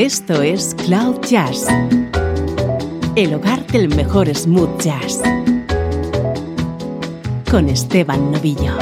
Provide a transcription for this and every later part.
Esto es Cloud Jazz, el hogar del mejor smooth jazz, con Esteban Novillo.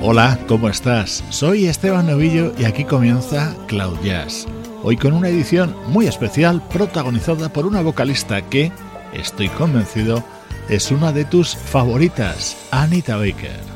Hola, ¿cómo estás? Soy Esteban Novillo y aquí comienza Cloud Jazz. Hoy con una edición muy especial protagonizada por una vocalista que, estoy convencido, es una de tus favoritas, Anita Baker.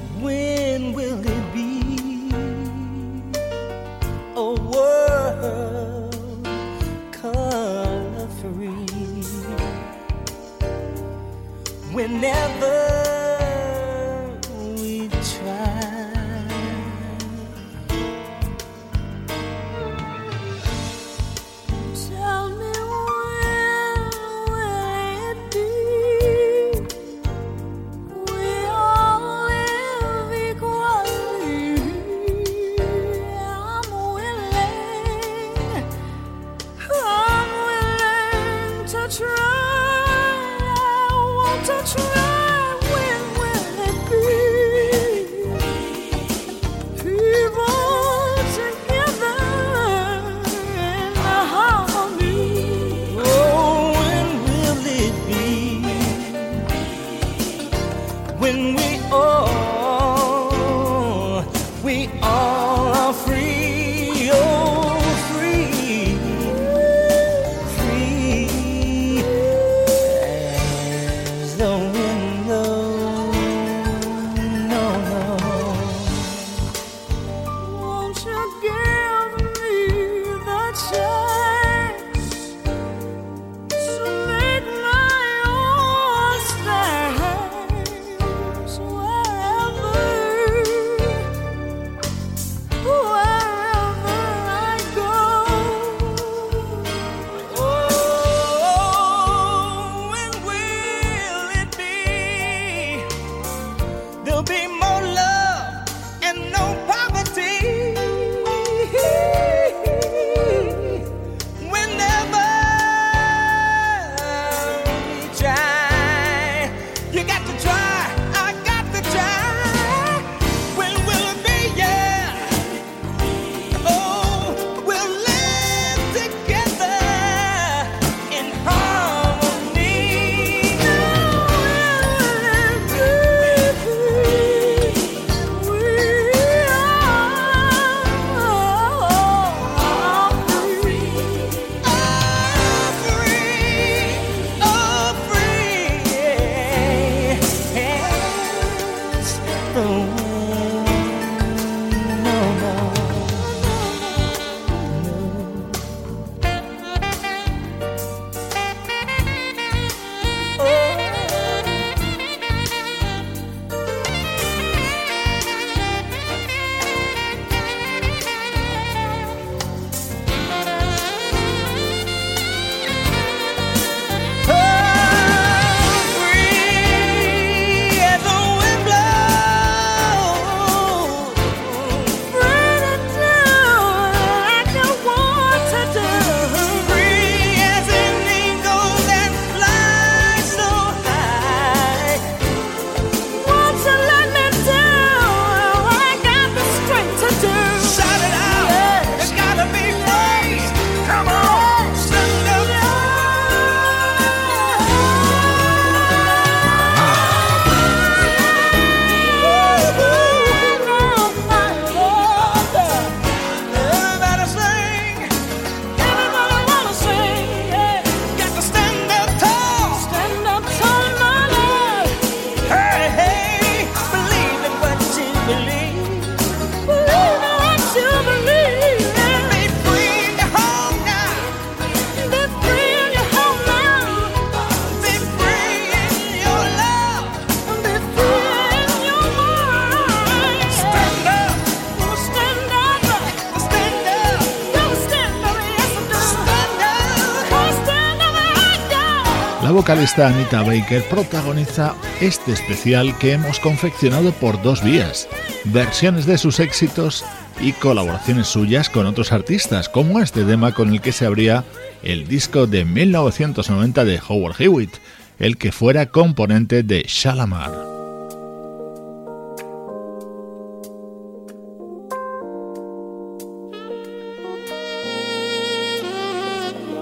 Vocalista Anita Baker protagoniza este especial que hemos confeccionado por dos vías, versiones de sus éxitos y colaboraciones suyas con otros artistas, como este tema con el que se abría el disco de 1990 de Howard Hewitt, el que fuera componente de Shalamar.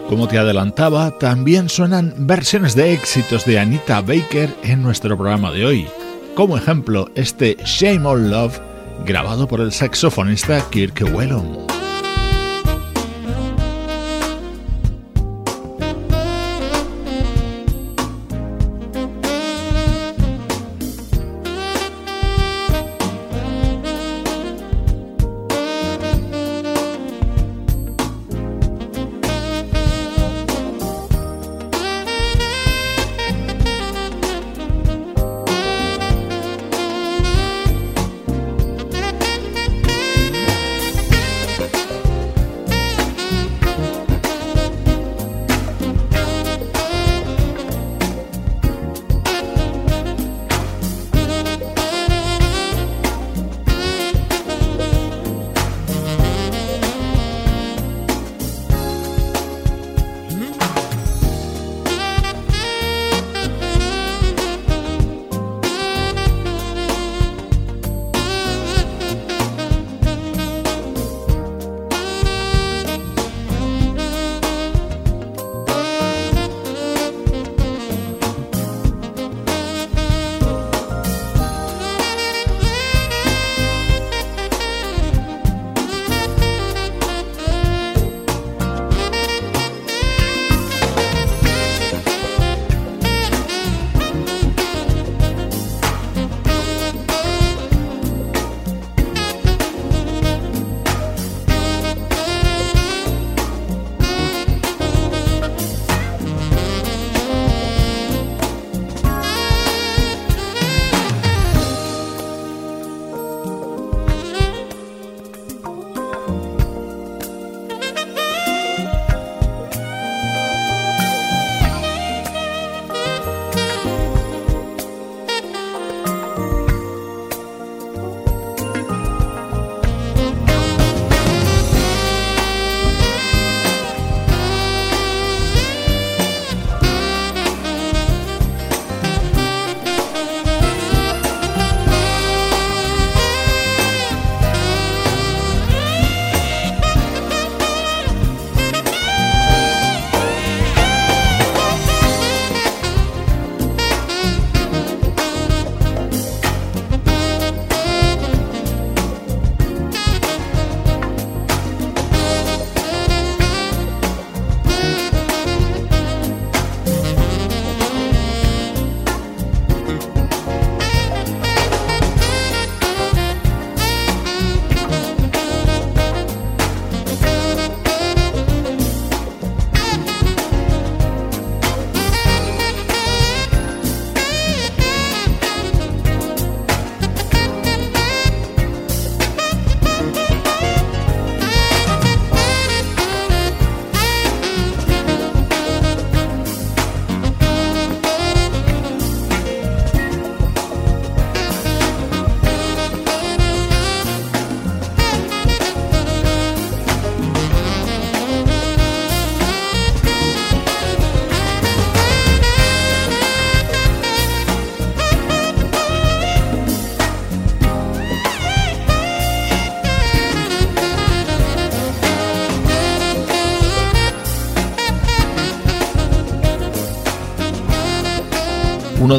Como te adelantaba, también suenan versiones de éxitos de Anita Baker en nuestro programa de hoy. Como ejemplo, este Shame on Love, grabado por el saxofonista Kirk Whelan.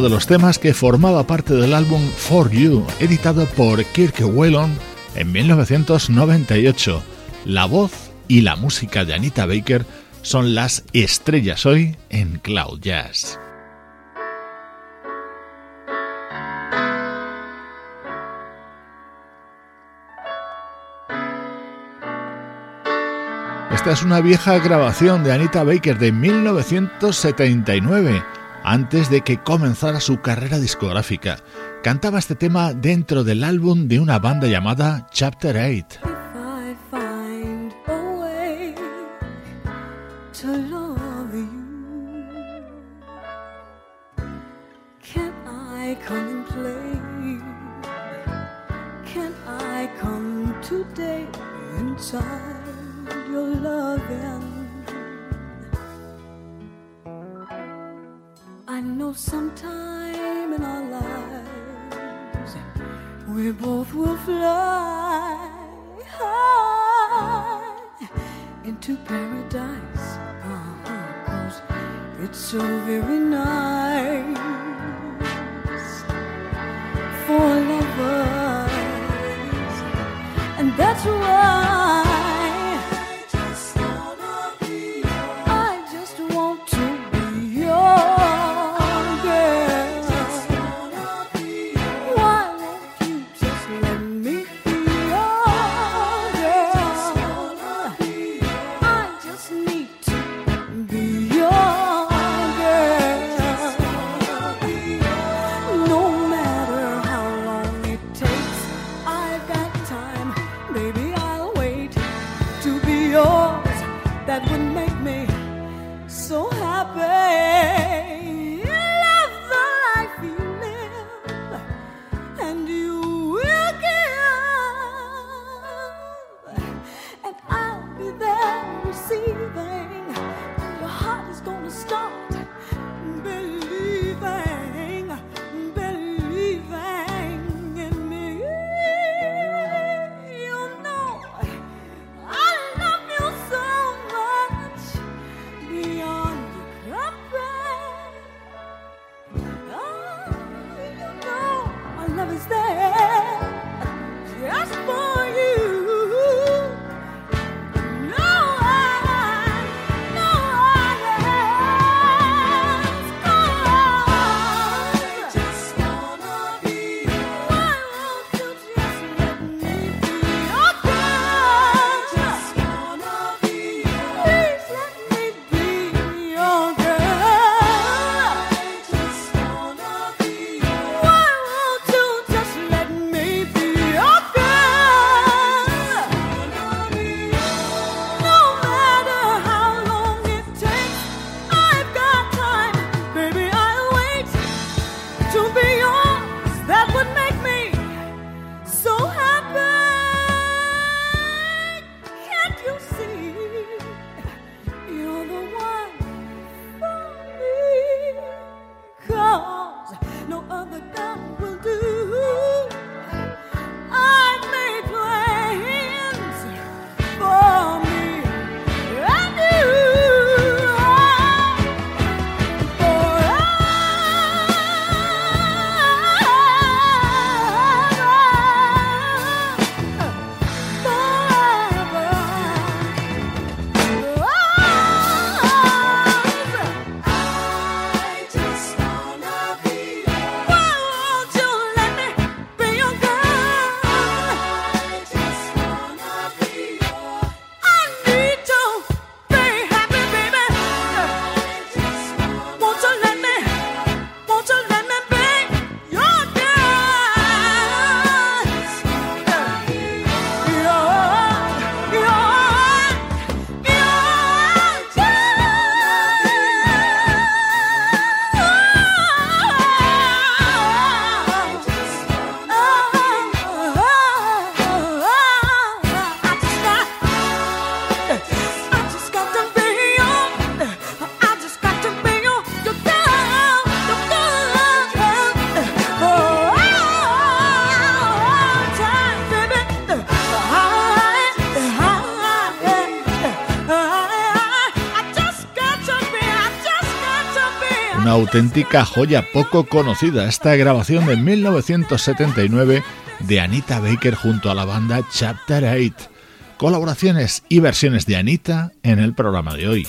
De los temas que formaba parte del álbum For You, editado por Kirk Whelan en 1998. La voz y la música de Anita Baker son las estrellas hoy en Cloud Jazz. Esta es una vieja grabación de Anita Baker de 1979 antes de que comenzara su carrera discográfica. Cantaba este tema dentro del álbum de una banda llamada Chapter 8. auténtica joya poco conocida, esta grabación de 1979 de Anita Baker junto a la banda Chapter 8. Colaboraciones y versiones de Anita en el programa de hoy.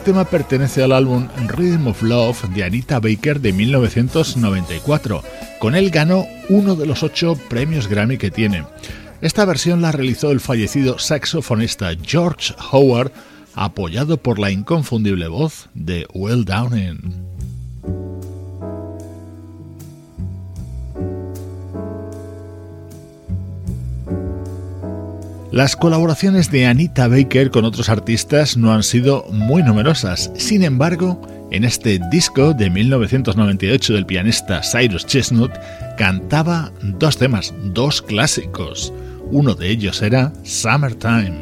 Este tema pertenece al álbum Rhythm of Love de Anita Baker de 1994. Con él ganó uno de los ocho premios Grammy que tiene. Esta versión la realizó el fallecido saxofonista George Howard, apoyado por la inconfundible voz de Will Downing. Las colaboraciones de Anita Baker con otros artistas no han sido muy numerosas. Sin embargo, en este disco de 1998 del pianista Cyrus Chestnut cantaba dos temas, dos clásicos. Uno de ellos era Summertime.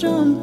question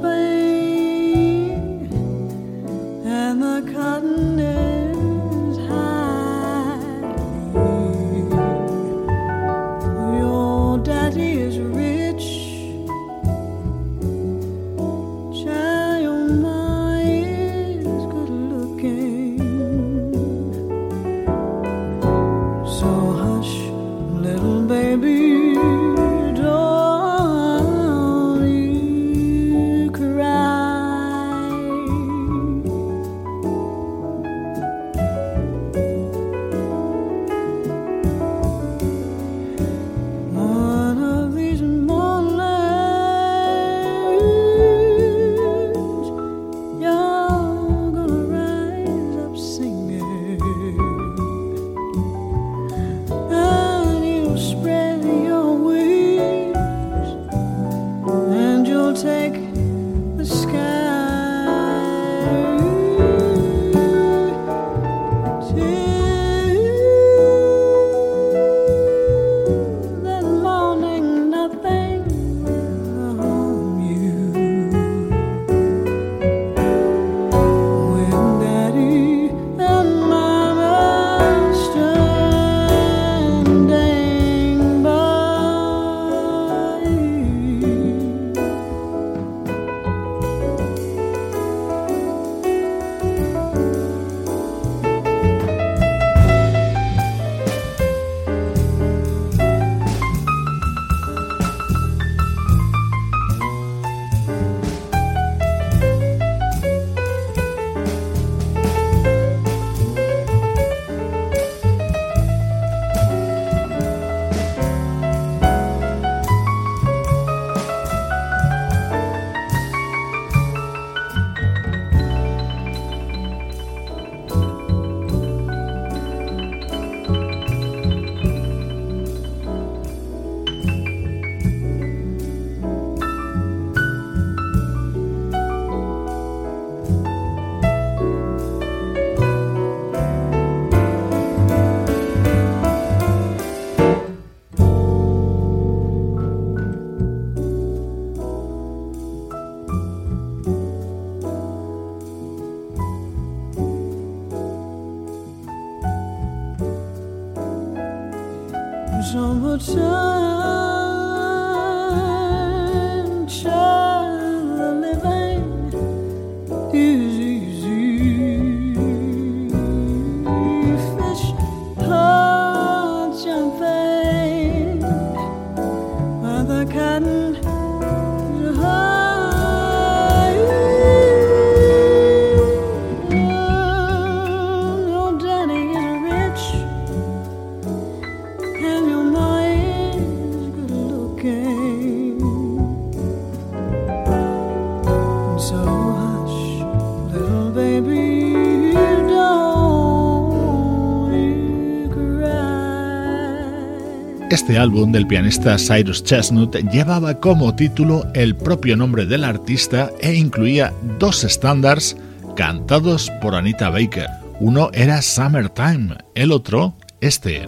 Este álbum del pianista Cyrus Chestnut llevaba como título el propio nombre del artista e incluía dos estándares cantados por Anita Baker. Uno era Summertime, el otro este.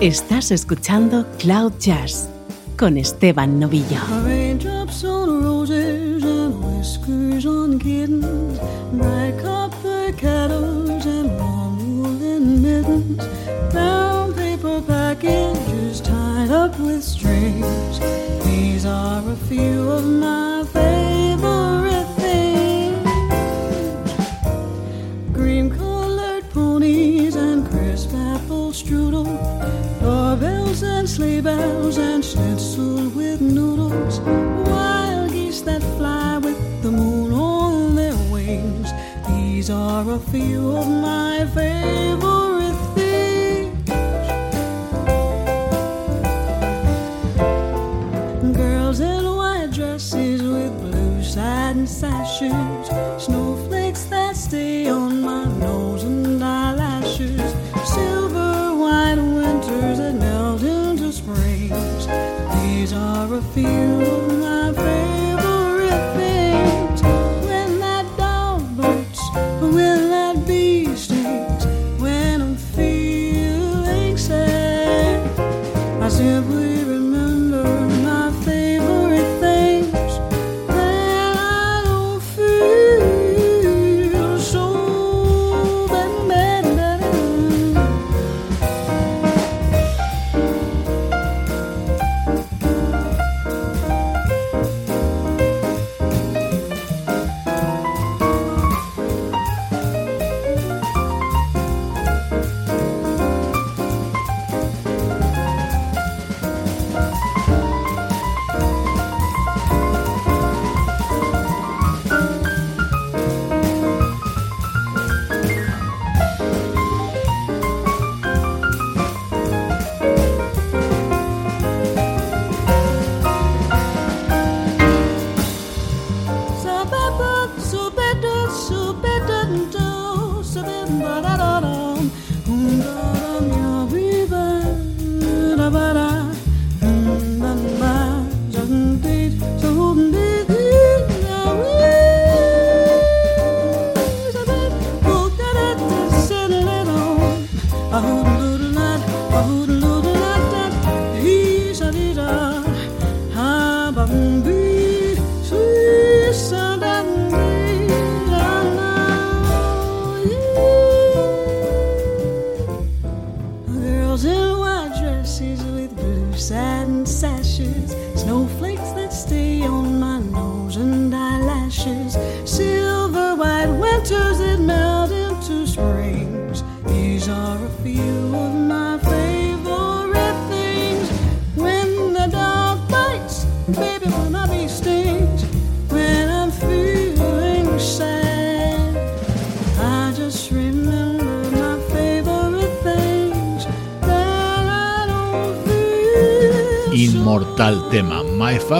Estás escuchando Cloud Jazz con Esteban Novillo. Whiskers on kittens, mittens, brown paper packages tied up with strings. These are a few of my favorite things. Cream colored ponies and crisp apple strudel, doorbells and sleigh bells and schnitzel with noodles, wild geese that fly with the moon on their wings. These are a few of my favorite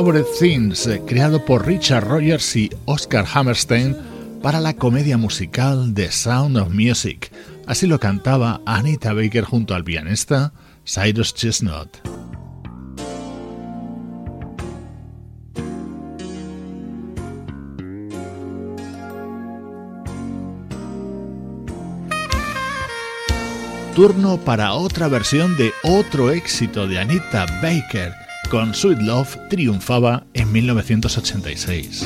Favorite Things, eh, creado por Richard Rogers y Oscar Hammerstein para la comedia musical The Sound of Music. Así lo cantaba Anita Baker junto al pianista Cyrus Chestnut. Turno para otra versión de otro éxito de Anita Baker. Con Sweet Love triunfaba en 1986.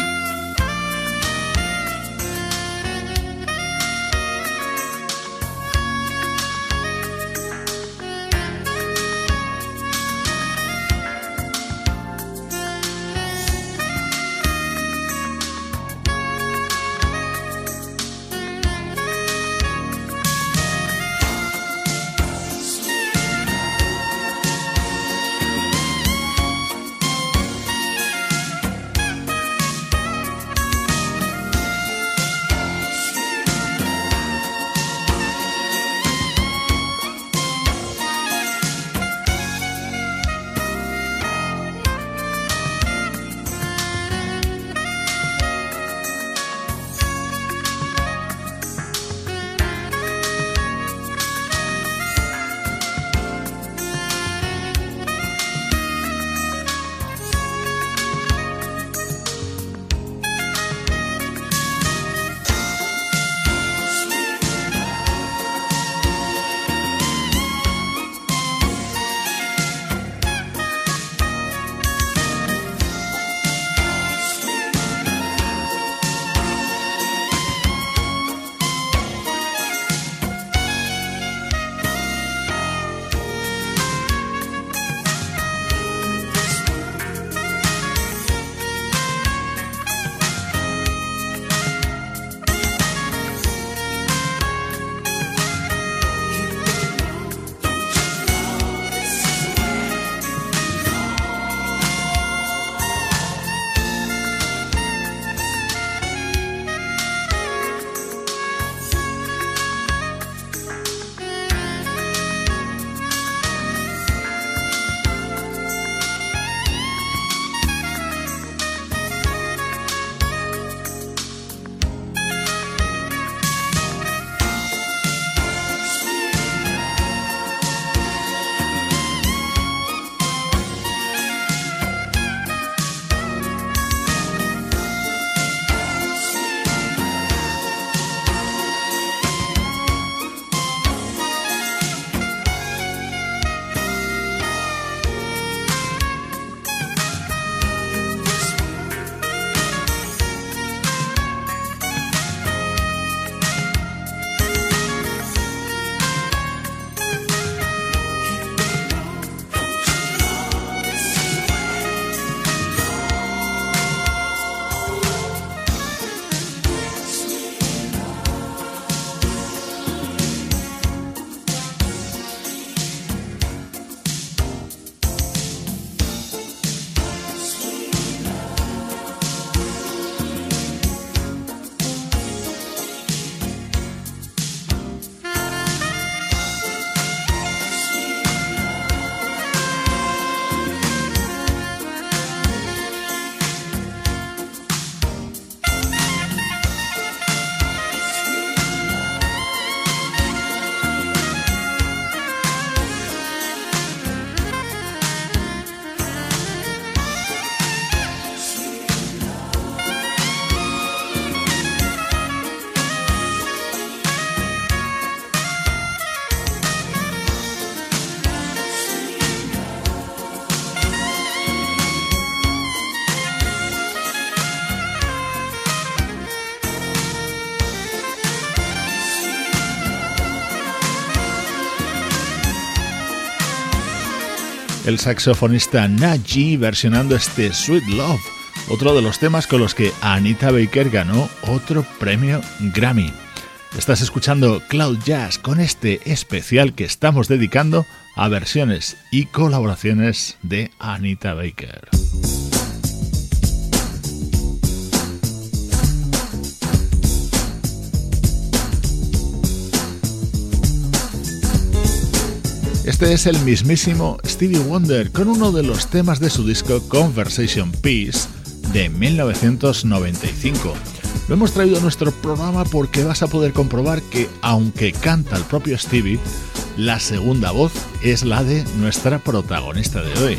El saxofonista Naji versionando este Sweet Love, otro de los temas con los que Anita Baker ganó otro premio Grammy. Estás escuchando Cloud Jazz con este especial que estamos dedicando a versiones y colaboraciones de Anita Baker. Este es el mismísimo Stevie Wonder con uno de los temas de su disco Conversation Piece de 1995. Lo hemos traído a nuestro programa porque vas a poder comprobar que aunque canta el propio Stevie, la segunda voz es la de nuestra protagonista de hoy.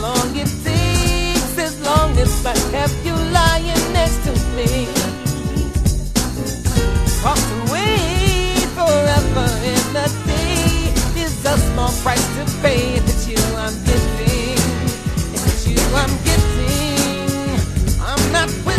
long it takes, as long as I have you lying next to me. Cost away forever in the day is a small price to pay It's you I'm getting, It's you I'm getting. I'm not with.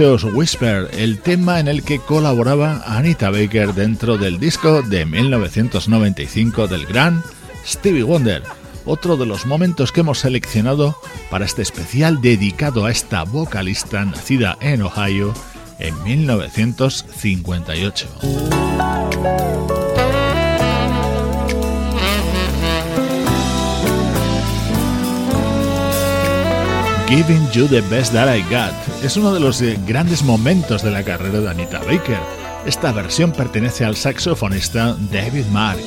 Whisper, el tema en el que colaboraba Anita Baker dentro del disco de 1995 del gran Stevie Wonder, otro de los momentos que hemos seleccionado para este especial dedicado a esta vocalista nacida en Ohio en 1958. Giving You the Best That I Got es uno de los eh, grandes momentos de la carrera de Anita Baker. Esta versión pertenece al saxofonista David Mark.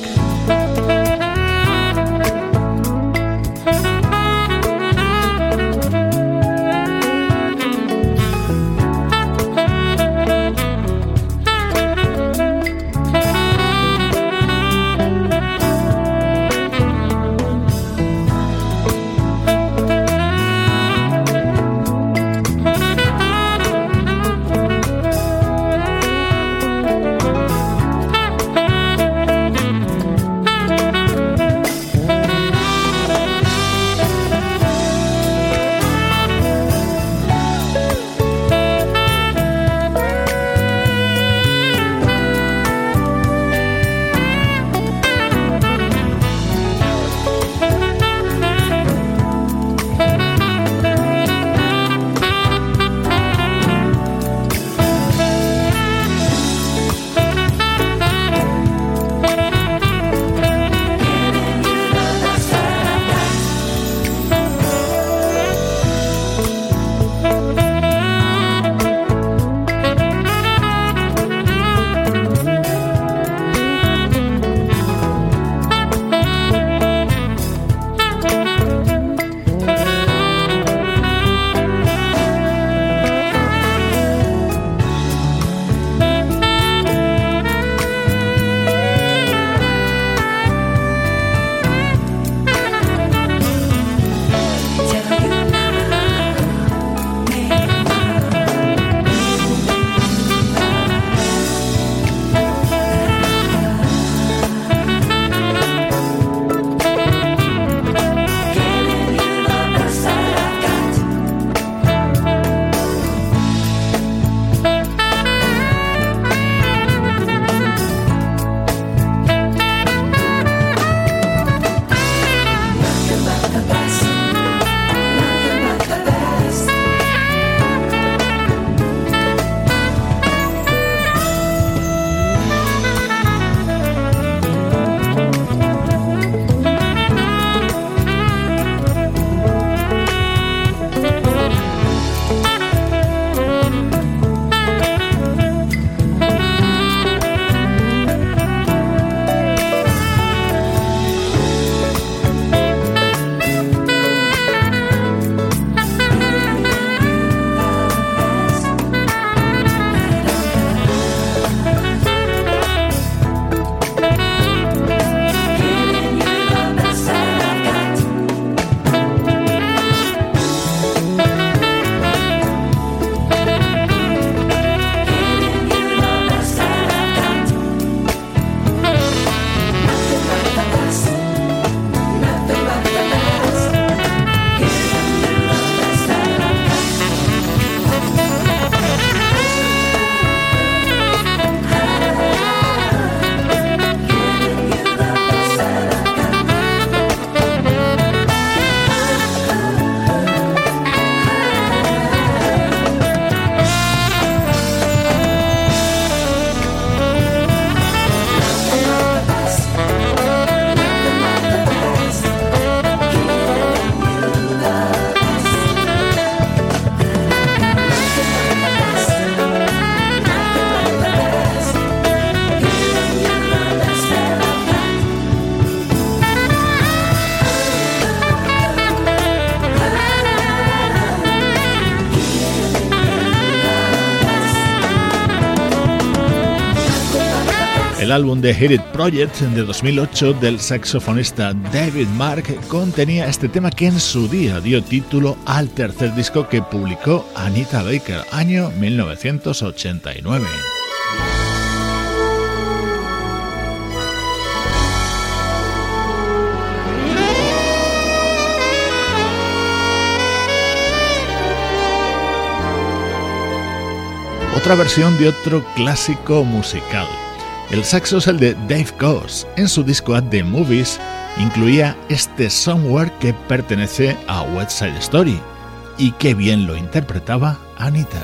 Álbum de Hit It Project de 2008 del saxofonista David Mark contenía este tema que en su día dio título al tercer disco que publicó Anita Baker, año 1989. otra versión de otro clásico musical. El saxo es el de Dave Goss. En su disco At the Movies incluía este Somewhere que pertenece a West Side Story. Y qué bien lo interpretaba Anita.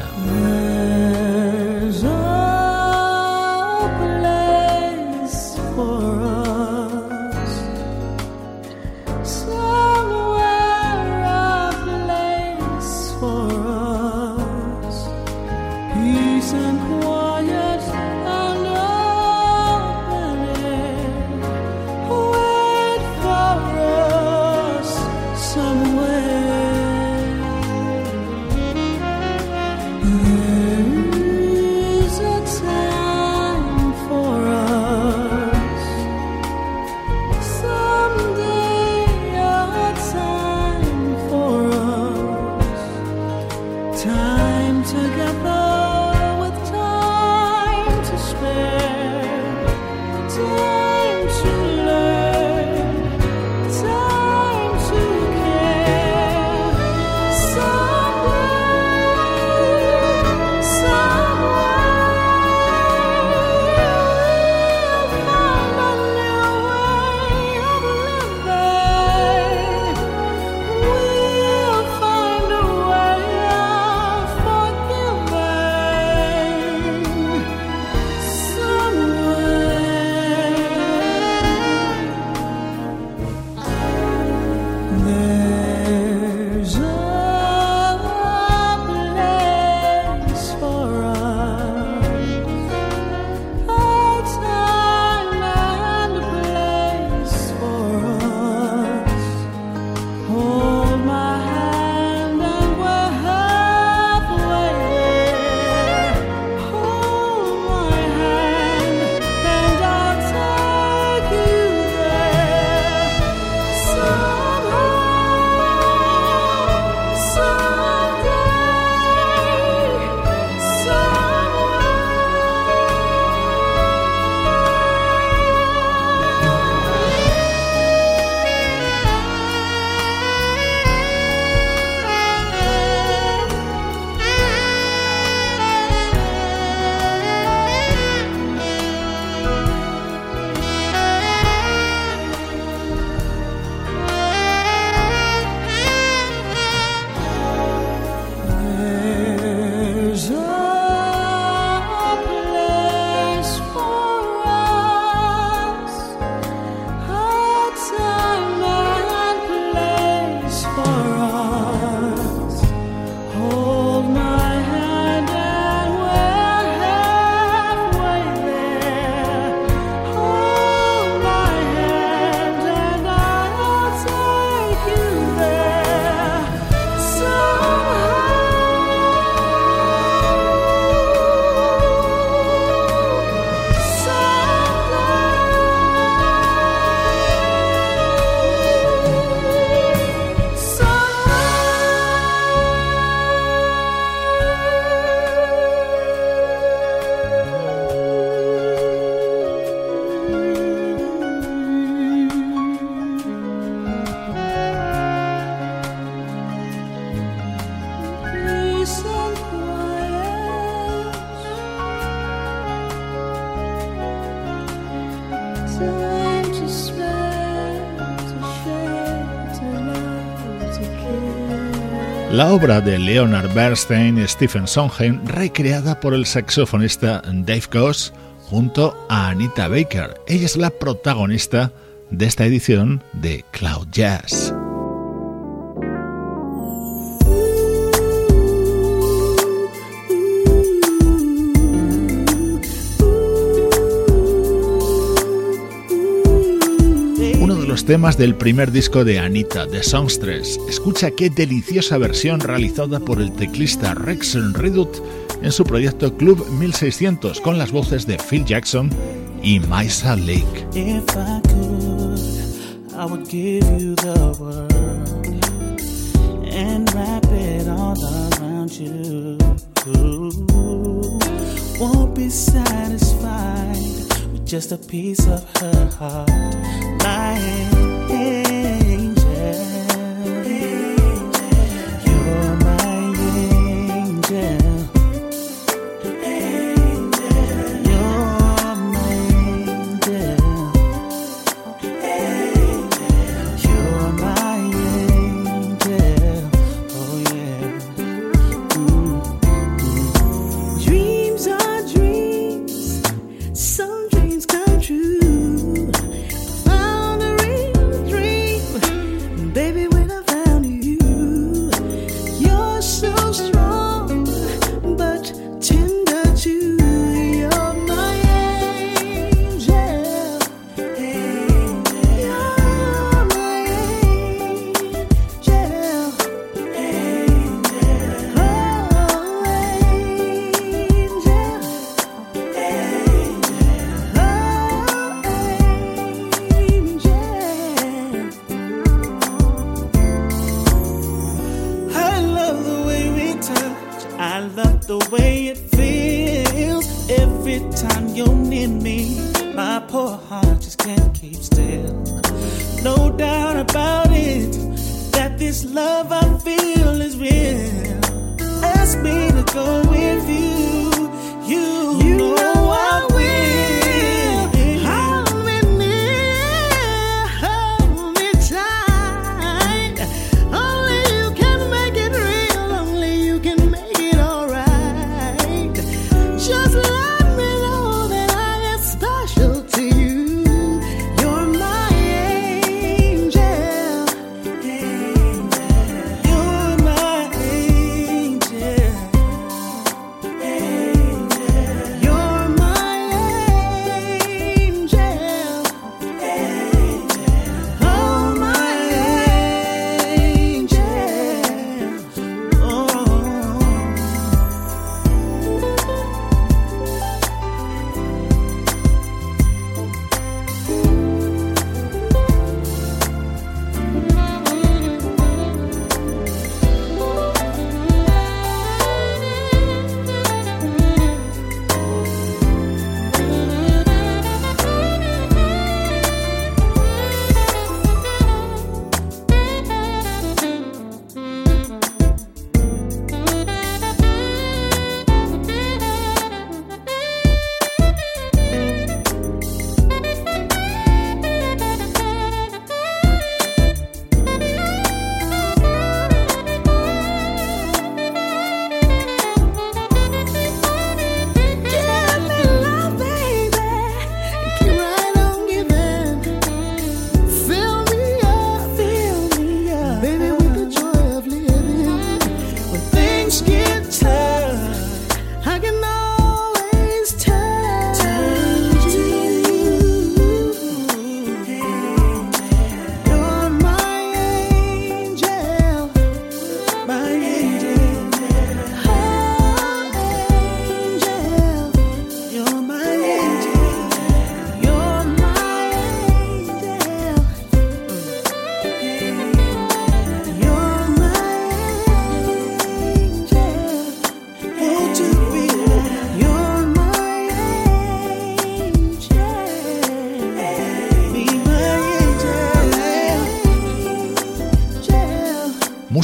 La obra de Leonard Bernstein y Stephen Sondheim recreada por el saxofonista Dave Goss junto a Anita Baker. Ella es la protagonista de esta edición de Cloud Jazz. Los temas del primer disco de Anita, The Songstress. Escucha qué deliciosa versión realizada por el teclista Rex Redut en su proyecto Club 1600 con las voces de Phil Jackson y Maisa Lake. Won't be satisfied just a piece of her heart. My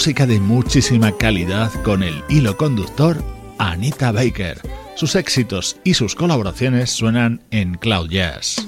de muchísima calidad con el hilo conductor Anita Baker. Sus éxitos y sus colaboraciones suenan en Cloud Jazz.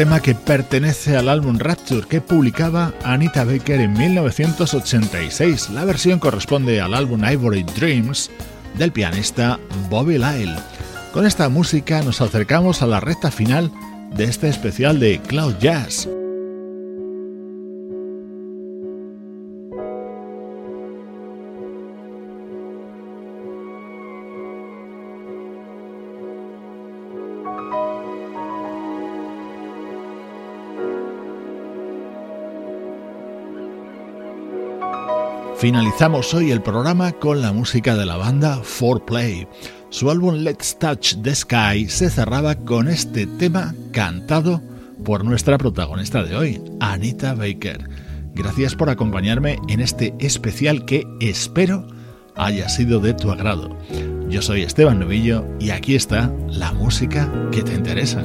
Tema que pertenece al álbum Rapture que publicaba Anita Baker en 1986. La versión corresponde al álbum Ivory Dreams del pianista Bobby Lyle. Con esta música nos acercamos a la recta final de este especial de Cloud Jazz. Finalizamos hoy el programa con la música de la banda 4Play. Su álbum Let's Touch the Sky se cerraba con este tema cantado por nuestra protagonista de hoy, Anita Baker. Gracias por acompañarme en este especial que espero haya sido de tu agrado. Yo soy Esteban Novillo y aquí está la música que te interesa.